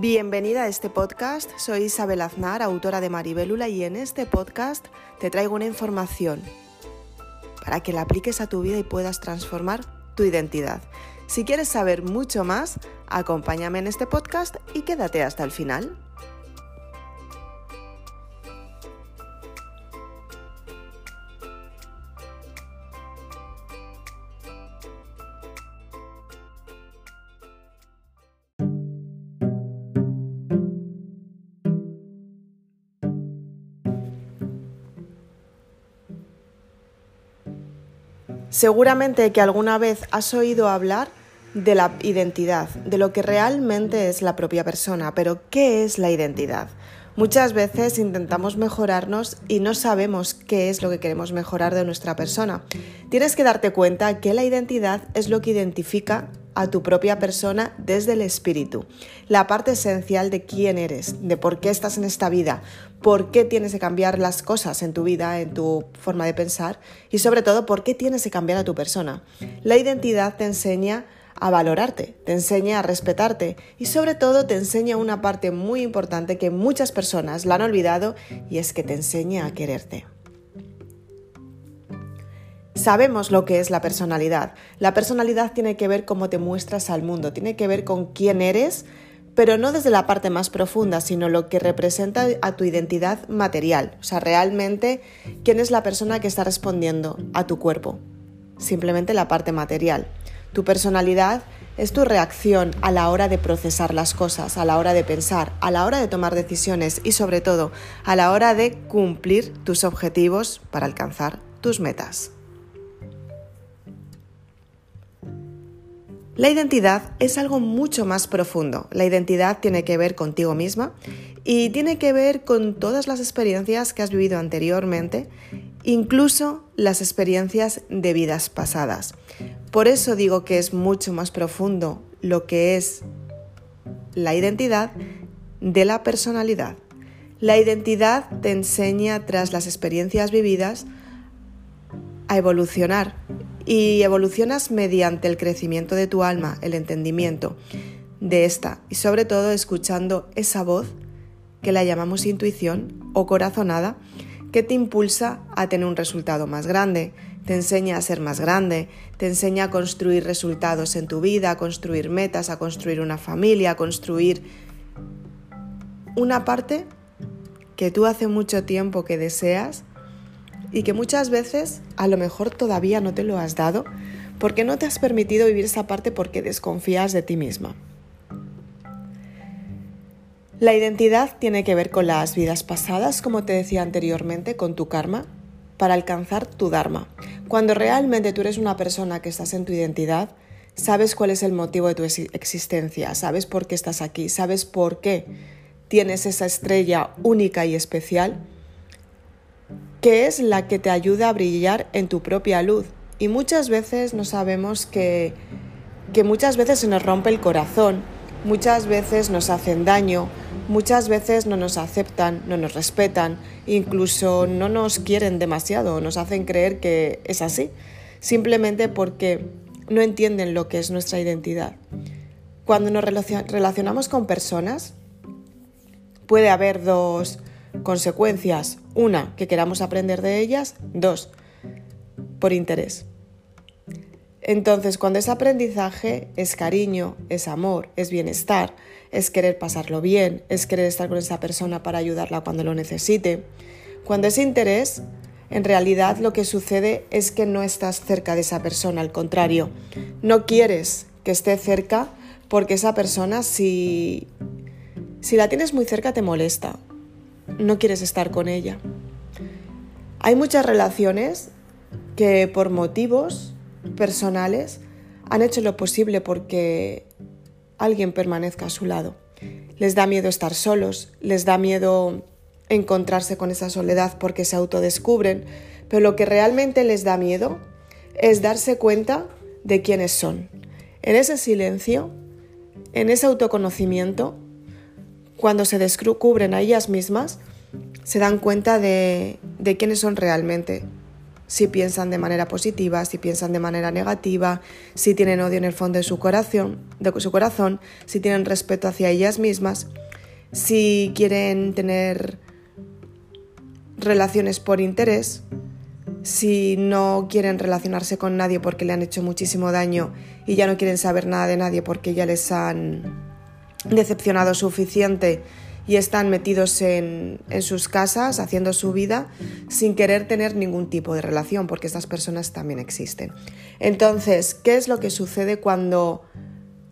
Bienvenida a este podcast, soy Isabel Aznar, autora de Maribélula y en este podcast te traigo una información para que la apliques a tu vida y puedas transformar tu identidad. Si quieres saber mucho más, acompáñame en este podcast y quédate hasta el final. Seguramente que alguna vez has oído hablar de la identidad, de lo que realmente es la propia persona, pero ¿qué es la identidad? Muchas veces intentamos mejorarnos y no sabemos qué es lo que queremos mejorar de nuestra persona. Tienes que darte cuenta que la identidad es lo que identifica a tu propia persona desde el espíritu, la parte esencial de quién eres, de por qué estás en esta vida, por qué tienes que cambiar las cosas en tu vida, en tu forma de pensar y sobre todo por qué tienes que cambiar a tu persona. La identidad te enseña a valorarte, te enseña a respetarte y sobre todo te enseña una parte muy importante que muchas personas la han olvidado y es que te enseña a quererte. Sabemos lo que es la personalidad. La personalidad tiene que ver cómo te muestras al mundo, tiene que ver con quién eres, pero no desde la parte más profunda, sino lo que representa a tu identidad material. O sea, realmente quién es la persona que está respondiendo a tu cuerpo. Simplemente la parte material. Tu personalidad es tu reacción a la hora de procesar las cosas, a la hora de pensar, a la hora de tomar decisiones y sobre todo a la hora de cumplir tus objetivos para alcanzar tus metas. La identidad es algo mucho más profundo. La identidad tiene que ver contigo misma y tiene que ver con todas las experiencias que has vivido anteriormente, incluso las experiencias de vidas pasadas. Por eso digo que es mucho más profundo lo que es la identidad de la personalidad. La identidad te enseña tras las experiencias vividas a evolucionar y evolucionas mediante el crecimiento de tu alma, el entendimiento de esta y sobre todo escuchando esa voz que la llamamos intuición o corazonada que te impulsa a tener un resultado más grande, te enseña a ser más grande, te enseña a construir resultados en tu vida, a construir metas, a construir una familia, a construir una parte que tú hace mucho tiempo que deseas y que muchas veces a lo mejor todavía no te lo has dado porque no te has permitido vivir esa parte porque desconfías de ti misma. La identidad tiene que ver con las vidas pasadas, como te decía anteriormente, con tu karma, para alcanzar tu dharma. Cuando realmente tú eres una persona que estás en tu identidad, sabes cuál es el motivo de tu existencia, sabes por qué estás aquí, sabes por qué tienes esa estrella única y especial que es la que te ayuda a brillar en tu propia luz. Y muchas veces no sabemos que, que muchas veces se nos rompe el corazón, muchas veces nos hacen daño, muchas veces no nos aceptan, no nos respetan, incluso no nos quieren demasiado, nos hacen creer que es así, simplemente porque no entienden lo que es nuestra identidad. Cuando nos relacionamos con personas, puede haber dos, Consecuencias. Una, que queramos aprender de ellas. Dos, por interés. Entonces, cuando es aprendizaje, es cariño, es amor, es bienestar, es querer pasarlo bien, es querer estar con esa persona para ayudarla cuando lo necesite. Cuando es interés, en realidad lo que sucede es que no estás cerca de esa persona, al contrario, no quieres que esté cerca porque esa persona si, si la tienes muy cerca te molesta, no quieres estar con ella. Hay muchas relaciones que por motivos personales han hecho lo posible porque alguien permanezca a su lado. Les da miedo estar solos, les da miedo encontrarse con esa soledad porque se autodescubren, pero lo que realmente les da miedo es darse cuenta de quiénes son. En ese silencio, en ese autoconocimiento, cuando se descubren a ellas mismas, se dan cuenta de, quiénes son realmente. Si piensan de manera positiva, si piensan de manera negativa, si tienen odio en el fondo de su corazón, de su corazón si tienen respeto hacia ellas mismas, si quieren tener relaciones por interés, si no quieren relacionarse con nadie porque le han hecho muchísimo daño y ya no quieren saber nada de nadie porque ya les han decepcionado suficiente y están metidos en, sus casas haciendo su vida sin querer tener ningún tipo de relación, porque estas personas también existen. Entonces, ¿qué es lo que sucede cuando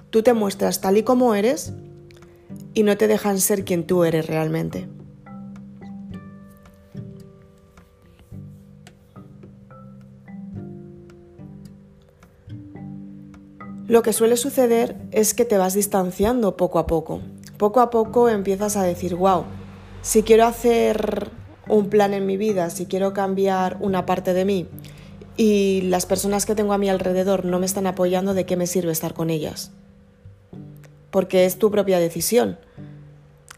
tú te muestras tal y como eres y no te dejan ser quien tú eres realmente? Lo que suele suceder es que te vas distanciando poco a poco poco a poco empiezas a decir, wow, si quiero hacer un plan en mi vida, si quiero cambiar una parte de mí y las personas que tengo a mi alrededor no me están apoyando, ¿de qué me sirve estar con ellas? Porque es tu propia decisión.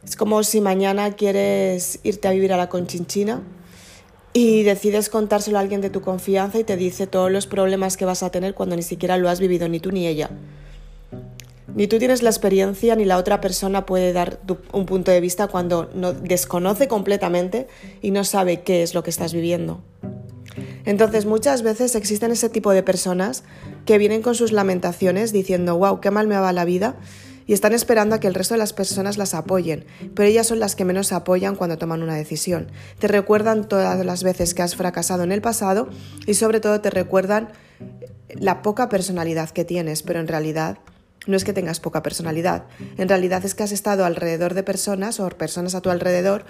Es como si mañana quieres irte a vivir a la Conchinchina y decides contárselo a alguien de tu confianza y te dice todos los problemas que vas a tener cuando ni siquiera lo has vivido ni tú ni ella. Ni tú tienes la experiencia ni la otra persona puede dar un punto de vista cuando no, desconoce completamente y no sabe qué es lo que estás viviendo. Entonces muchas veces existen ese tipo de personas que vienen con sus lamentaciones diciendo, wow, qué mal me va la vida, y están esperando a que el resto de las personas las apoyen, pero ellas son las que menos apoyan cuando toman una decisión. Te recuerdan todas las veces que has fracasado en el pasado y sobre todo te recuerdan la poca personalidad que tienes, pero en realidad no es que tengas poca personalidad, en realidad es que has estado alrededor de personas o personas a tu alrededor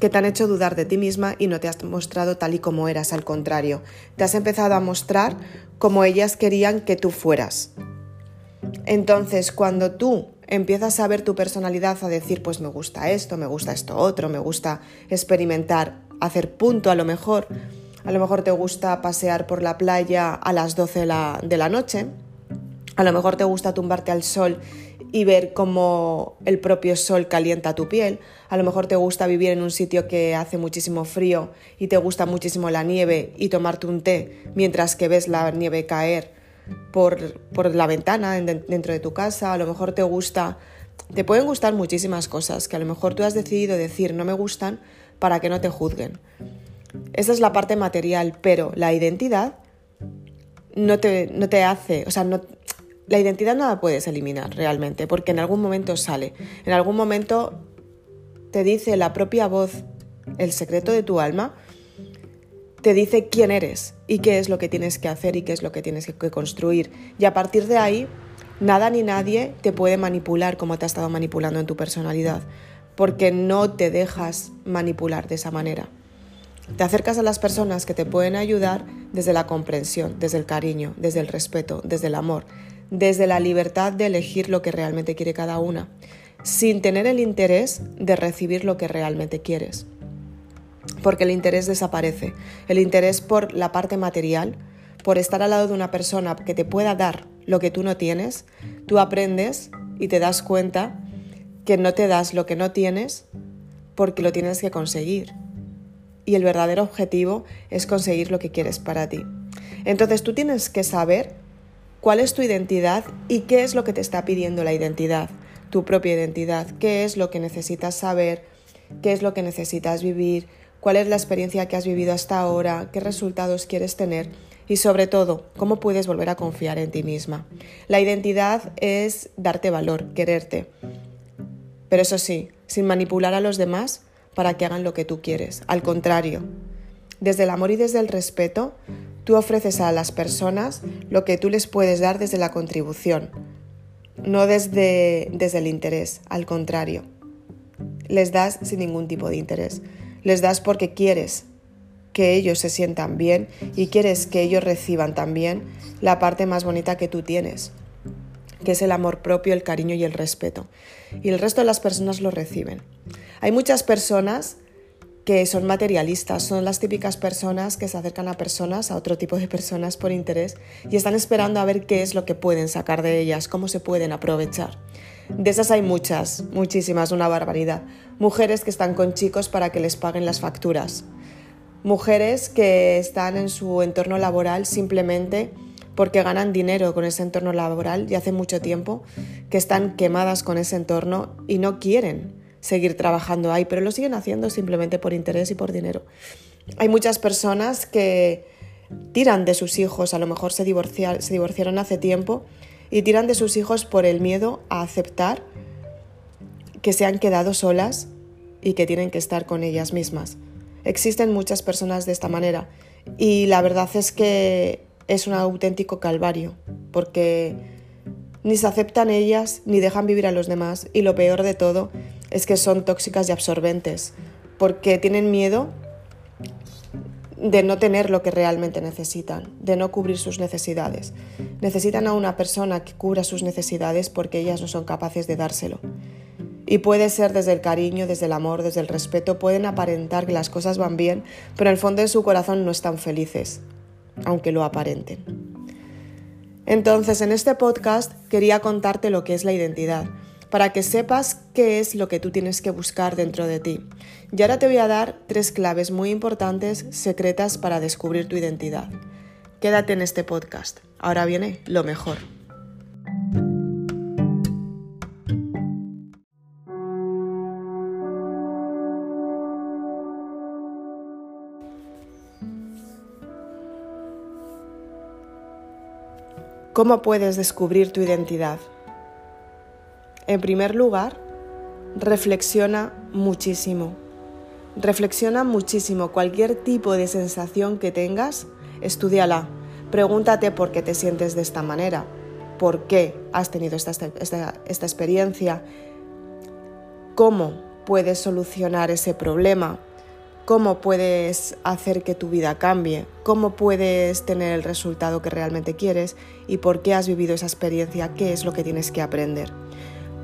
que te han hecho dudar de ti misma y no te has mostrado tal y como eras, al contrario, te has empezado a mostrar como ellas querían que tú fueras. Entonces, cuando tú empiezas a ver tu personalidad, a decir, pues me gusta esto, me gusta esto otro, me gusta experimentar, hacer punto a lo mejor, a lo mejor te gusta pasear por la playa a las 12 de la, de la noche, a lo mejor te gusta tumbarte al sol y ver cómo el propio sol calienta tu piel. A lo mejor te gusta vivir en un sitio que hace muchísimo frío y te gusta muchísimo la nieve y tomarte un té mientras que ves la nieve caer por, por la ventana dentro de tu casa. A lo mejor te gusta, te pueden gustar muchísimas cosas que a lo mejor tú has decidido decir no me gustan para que no te juzguen. Esa es la parte material, pero la identidad no te, no te hace, o sea, la identidad no la puedes eliminar realmente, porque en algún momento sale, en algún momento te dice la propia voz, el secreto de tu alma, te dice quién eres y qué es lo que tienes que hacer y qué es lo que tienes que construir. Y a partir de ahí, nada ni nadie te puede manipular como te ha estado manipulando en tu personalidad, porque no te dejas manipular de esa manera. Te acercas a las personas que te pueden ayudar desde la comprensión, desde el cariño, desde el respeto, desde el amor, desde la libertad de elegir lo que realmente quiere cada una, sin tener el interés de recibir lo que realmente quieres. Porque el interés desaparece. El interés por la parte material, por estar al lado de una persona que te pueda dar lo que tú no tienes, tú aprendes y te das cuenta que no te das lo que no tienes porque lo tienes que conseguir. Y el verdadero objetivo es conseguir lo que quieres para ti. Entonces tú tienes que saber cuál es tu identidad y qué es lo que te está pidiendo la identidad, tu propia identidad, qué es lo que necesitas saber, qué es lo que necesitas vivir, cuál es la experiencia que has vivido hasta ahora, qué resultados quieres tener y sobre todo, cómo puedes volver a confiar en ti misma. La identidad es darte valor, quererte, pero eso sí, sin manipular a los demás para que hagan lo que tú quieres. Al contrario, desde el amor y desde el respeto, Tú ofreces a las personas lo que tú les puedes dar desde la contribución, no desde, desde el interés, al contrario. Les das sin ningún tipo de interés. Les das porque quieres que ellos se sientan bien y quieres que ellos reciban también la parte más bonita que tú tienes, que es el amor propio, el cariño y el respeto. Y el resto de las personas lo reciben. Hay muchas personas que son materialistas, son las típicas personas que se acercan a personas, a otro tipo de personas por interés y están esperando a ver qué es lo que pueden sacar de ellas, cómo se pueden aprovechar. De esas hay muchas, muchísimas, una barbaridad. Mujeres que están con chicos para que les paguen las facturas. Mujeres que están en su entorno laboral simplemente porque ganan dinero con ese entorno laboral y hace mucho tiempo que están quemadas con ese entorno y no quieren seguir trabajando ahí, pero lo siguen haciendo simplemente por interés y por dinero. Hay muchas personas que tiran de sus hijos, a lo mejor se, se divorciaron hace tiempo, y tiran de sus hijos por el miedo a aceptar que se han quedado solas y que tienen que estar con ellas mismas. Existen muchas personas de esta manera y la verdad es que es un auténtico calvario porque ni se aceptan ellas ni dejan vivir a los demás y lo peor de todo es que son tóxicas y absorbentes porque tienen miedo de no tener lo que realmente necesitan, de no cubrir sus necesidades. Necesitan a una persona que cubra sus necesidades porque ellas no son capaces de dárselo. Y puede ser desde el cariño, desde el amor, desde el respeto, pueden aparentar que las cosas van bien, pero en el fondo de su corazón no están felices, aunque lo aparenten. Entonces, en este podcast quería contarte lo que es la identidad, para que sepas qué es lo que tú tienes que buscar dentro de ti. Y ahora te voy a dar tres claves muy importantes, secretas para descubrir tu identidad. Quédate en este podcast. Ahora viene lo mejor. ¿Cómo puedes descubrir tu identidad? En primer lugar, reflexiona muchísimo. Reflexiona muchísimo. Cualquier tipo de sensación que tengas, estudiala. Pregúntate por qué te sientes de esta manera. ¿Por qué has tenido esta, experiencia? ¿Cómo puedes solucionar ese problema? cómo puedes hacer que tu vida cambie, cómo puedes tener el resultado que realmente quieres y por qué has vivido esa experiencia, qué es lo que tienes que aprender.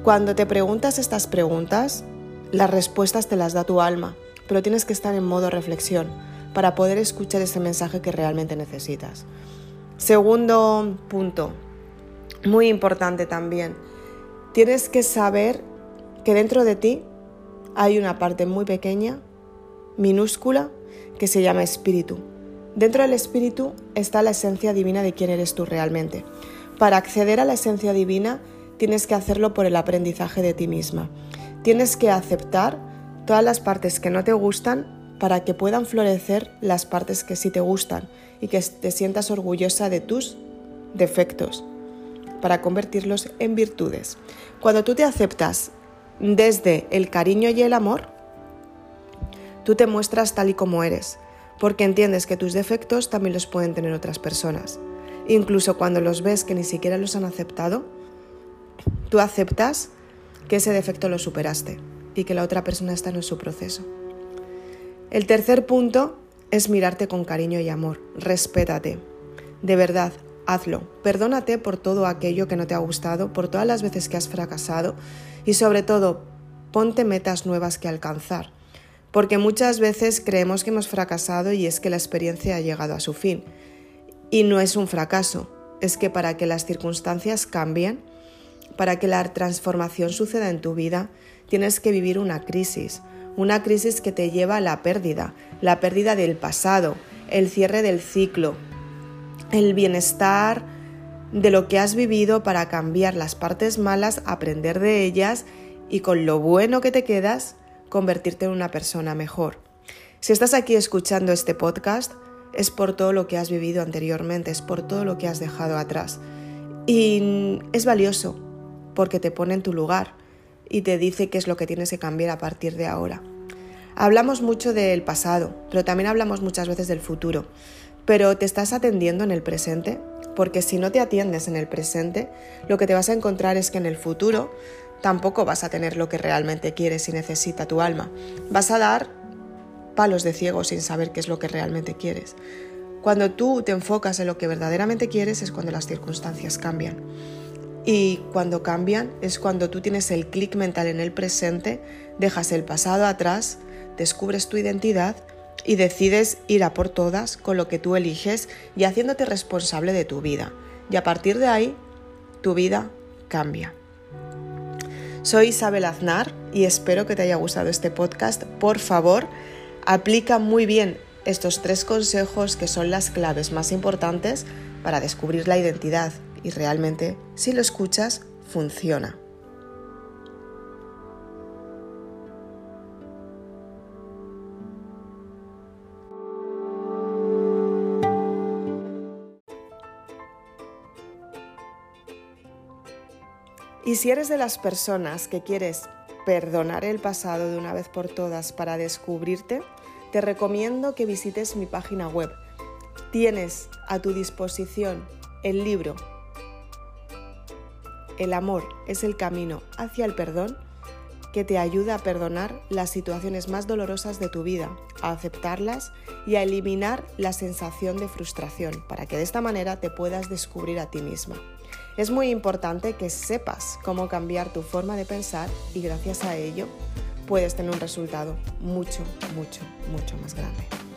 Cuando te preguntas estas preguntas, las respuestas te las da tu alma, pero tienes que estar en modo reflexión para poder escuchar ese mensaje que realmente necesitas. Segundo punto, muy importante también, tienes que saber que dentro de ti hay una parte muy pequeña, minúscula, que se llama espíritu. Dentro del espíritu está la esencia divina de quién eres tú realmente. Para acceder a la esencia divina, tienes que hacerlo por el aprendizaje de ti misma. Tienes que aceptar todas las partes que no te gustan para que puedan florecer las partes que sí te gustan y que te sientas orgullosa de tus defectos para convertirlos en virtudes. Cuando tú te aceptas desde el cariño y el amor, tú te muestras tal y como eres, porque entiendes que tus defectos también los pueden tener otras personas. Incluso cuando los ves que ni siquiera los han aceptado, Tú aceptas que ese defecto lo superaste y que la otra persona está en su proceso. El tercer punto es mirarte con cariño y amor. Respétate. De verdad, hazlo. Perdónate por todo aquello que no te ha gustado, por todas las veces que has fracasado y sobre todo, ponte metas nuevas que alcanzar. Porque muchas veces creemos que hemos fracasado y es que la experiencia ha llegado a su fin. Y no es un fracaso, es que para que las circunstancias cambien, para que la transformación suceda en tu vida, tienes que vivir una crisis, una crisis que te lleva a la pérdida, la pérdida del pasado, el cierre del ciclo, el bienestar de lo que has vivido para cambiar las partes malas, aprender de ellas y con lo bueno que te quedas, convertirte en una persona mejor. Si estás aquí escuchando este podcast, es por todo lo que has vivido anteriormente, es por todo lo que has dejado atrás. Y es valioso, porque te pone en tu lugar y te dice qué es lo que tienes que cambiar a partir de ahora. Hablamos mucho del pasado, pero también hablamos muchas veces del futuro. Pero ¿te estás atendiendo en el presente? Porque si no te atiendes en el presente, lo que te vas a encontrar es que en el futuro tampoco vas a tener lo que realmente quieres y necesita tu alma. Vas a dar palos de ciego sin saber qué es lo que realmente quieres. Cuando tú te enfocas en lo que verdaderamente quieres es cuando las circunstancias cambian. Y cuando cambian es cuando tú tienes el clic mental en el presente, dejas el pasado atrás, descubres tu identidad y decides ir a por todas con lo que tú eliges y haciéndote responsable de tu vida. Y a partir de ahí, tu vida cambia. Soy Isabel Aznar y espero que te haya gustado este podcast. Por favor, aplica muy bien estos tres consejos que son las claves más importantes para descubrir la identidad y realmente, si lo escuchas, funciona. Y si eres de las personas que quieres perdonar el pasado de una vez por todas para descubrirte, te recomiendo que visites mi página web. Tienes a tu disposición el libro El amor es el camino hacia el perdón que te ayuda a perdonar las situaciones más dolorosas de tu vida, a aceptarlas y a eliminar la sensación de frustración para que de esta manera te puedas descubrir a ti misma. Es muy importante que sepas cómo cambiar tu forma de pensar y gracias a ello puedes tener un resultado mucho, mucho, mucho más grande.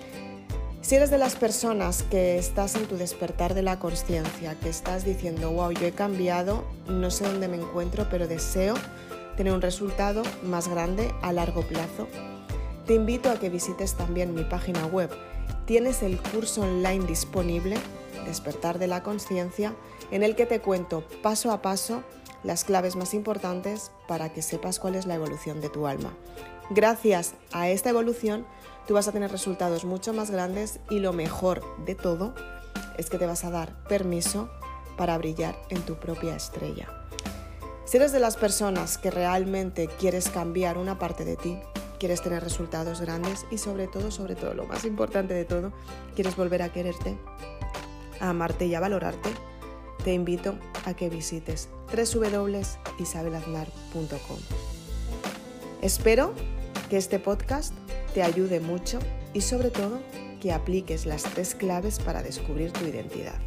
Si eres de las personas que estás en tu despertar de la conciencia, que estás diciendo, wow, yo he cambiado, no sé dónde me encuentro, pero deseo tener un resultado más grande a largo plazo, te invito a que visites también mi página web. Tienes el curso online disponible, Despertar de la Conciencia, en el que te cuento paso a paso las claves más importantes para que sepas cuál es la evolución de tu alma. Gracias a esta evolución, tú vas a tener resultados mucho más grandes y lo mejor de todo es que te vas a dar permiso para brillar en tu propia estrella. Si eres de las personas que realmente quieres cambiar una parte de ti, quieres tener resultados grandes y sobre todo, sobre todo, lo más importante de todo, quieres volver a quererte, a amarte y a valorarte, te invito a que visites www.isabelaznar.com. Espero que este podcast te ayude mucho y sobre todo que apliques las tres claves para descubrir tu identidad.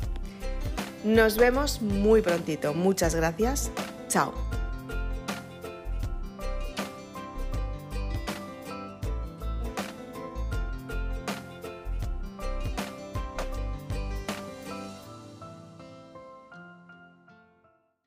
Nos vemos muy prontito. Muchas gracias. Chao.